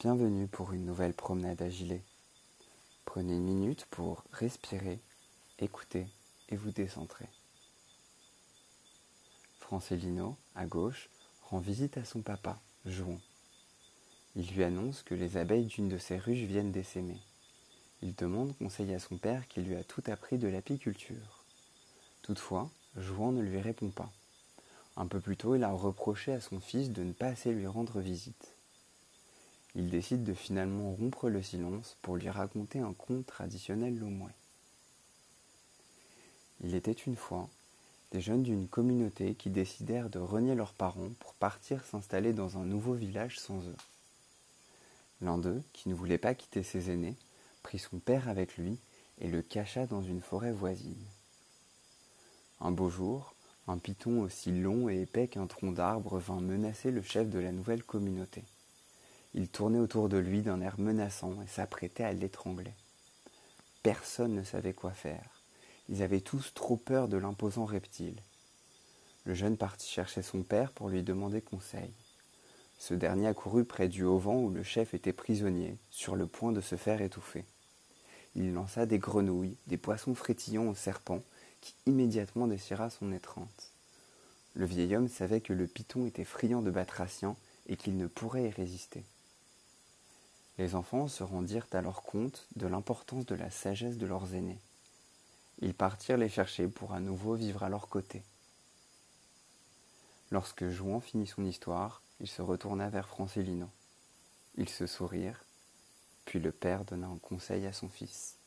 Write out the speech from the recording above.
Bienvenue pour une nouvelle promenade à gilet. Prenez une minute pour respirer, écouter et vous décentrer. Francelino, à gauche, rend visite à son papa, Jouan. Il lui annonce que les abeilles d'une de ses ruches viennent d'essaimer. Il demande conseil à son père qui lui a tout appris de l'apiculture. Toutefois, Jouan ne lui répond pas. Un peu plus tôt, il a reproché à son fils de ne pas assez lui rendre visite il décide de finalement rompre le silence pour lui raconter un conte traditionnel lomouais. Il était une fois des jeunes d'une communauté qui décidèrent de renier leurs parents pour partir s'installer dans un nouveau village sans eux. L'un d'eux, qui ne voulait pas quitter ses aînés, prit son père avec lui et le cacha dans une forêt voisine. Un beau jour, un python aussi long et épais qu'un tronc d'arbre vint menacer le chef de la nouvelle communauté. Il tournait autour de lui d'un air menaçant et s'apprêtait à l'étrangler. Personne ne savait quoi faire. Ils avaient tous trop peur de l'imposant reptile. Le jeune partit chercher son père pour lui demander conseil. Ce dernier accourut près du haut-vent où le chef était prisonnier, sur le point de se faire étouffer. Il lança des grenouilles, des poissons frétillants au serpent, qui immédiatement déchira son étreinte. Le vieil homme savait que le python était friand de batraciens et qu'il ne pourrait y résister. Les enfants se rendirent alors compte de l'importance de la sagesse de leurs aînés. Ils partirent les chercher pour à nouveau vivre à leur côté. Lorsque Jouan finit son histoire, il se retourna vers Francelino. Ils se sourirent, puis le père donna un conseil à son fils.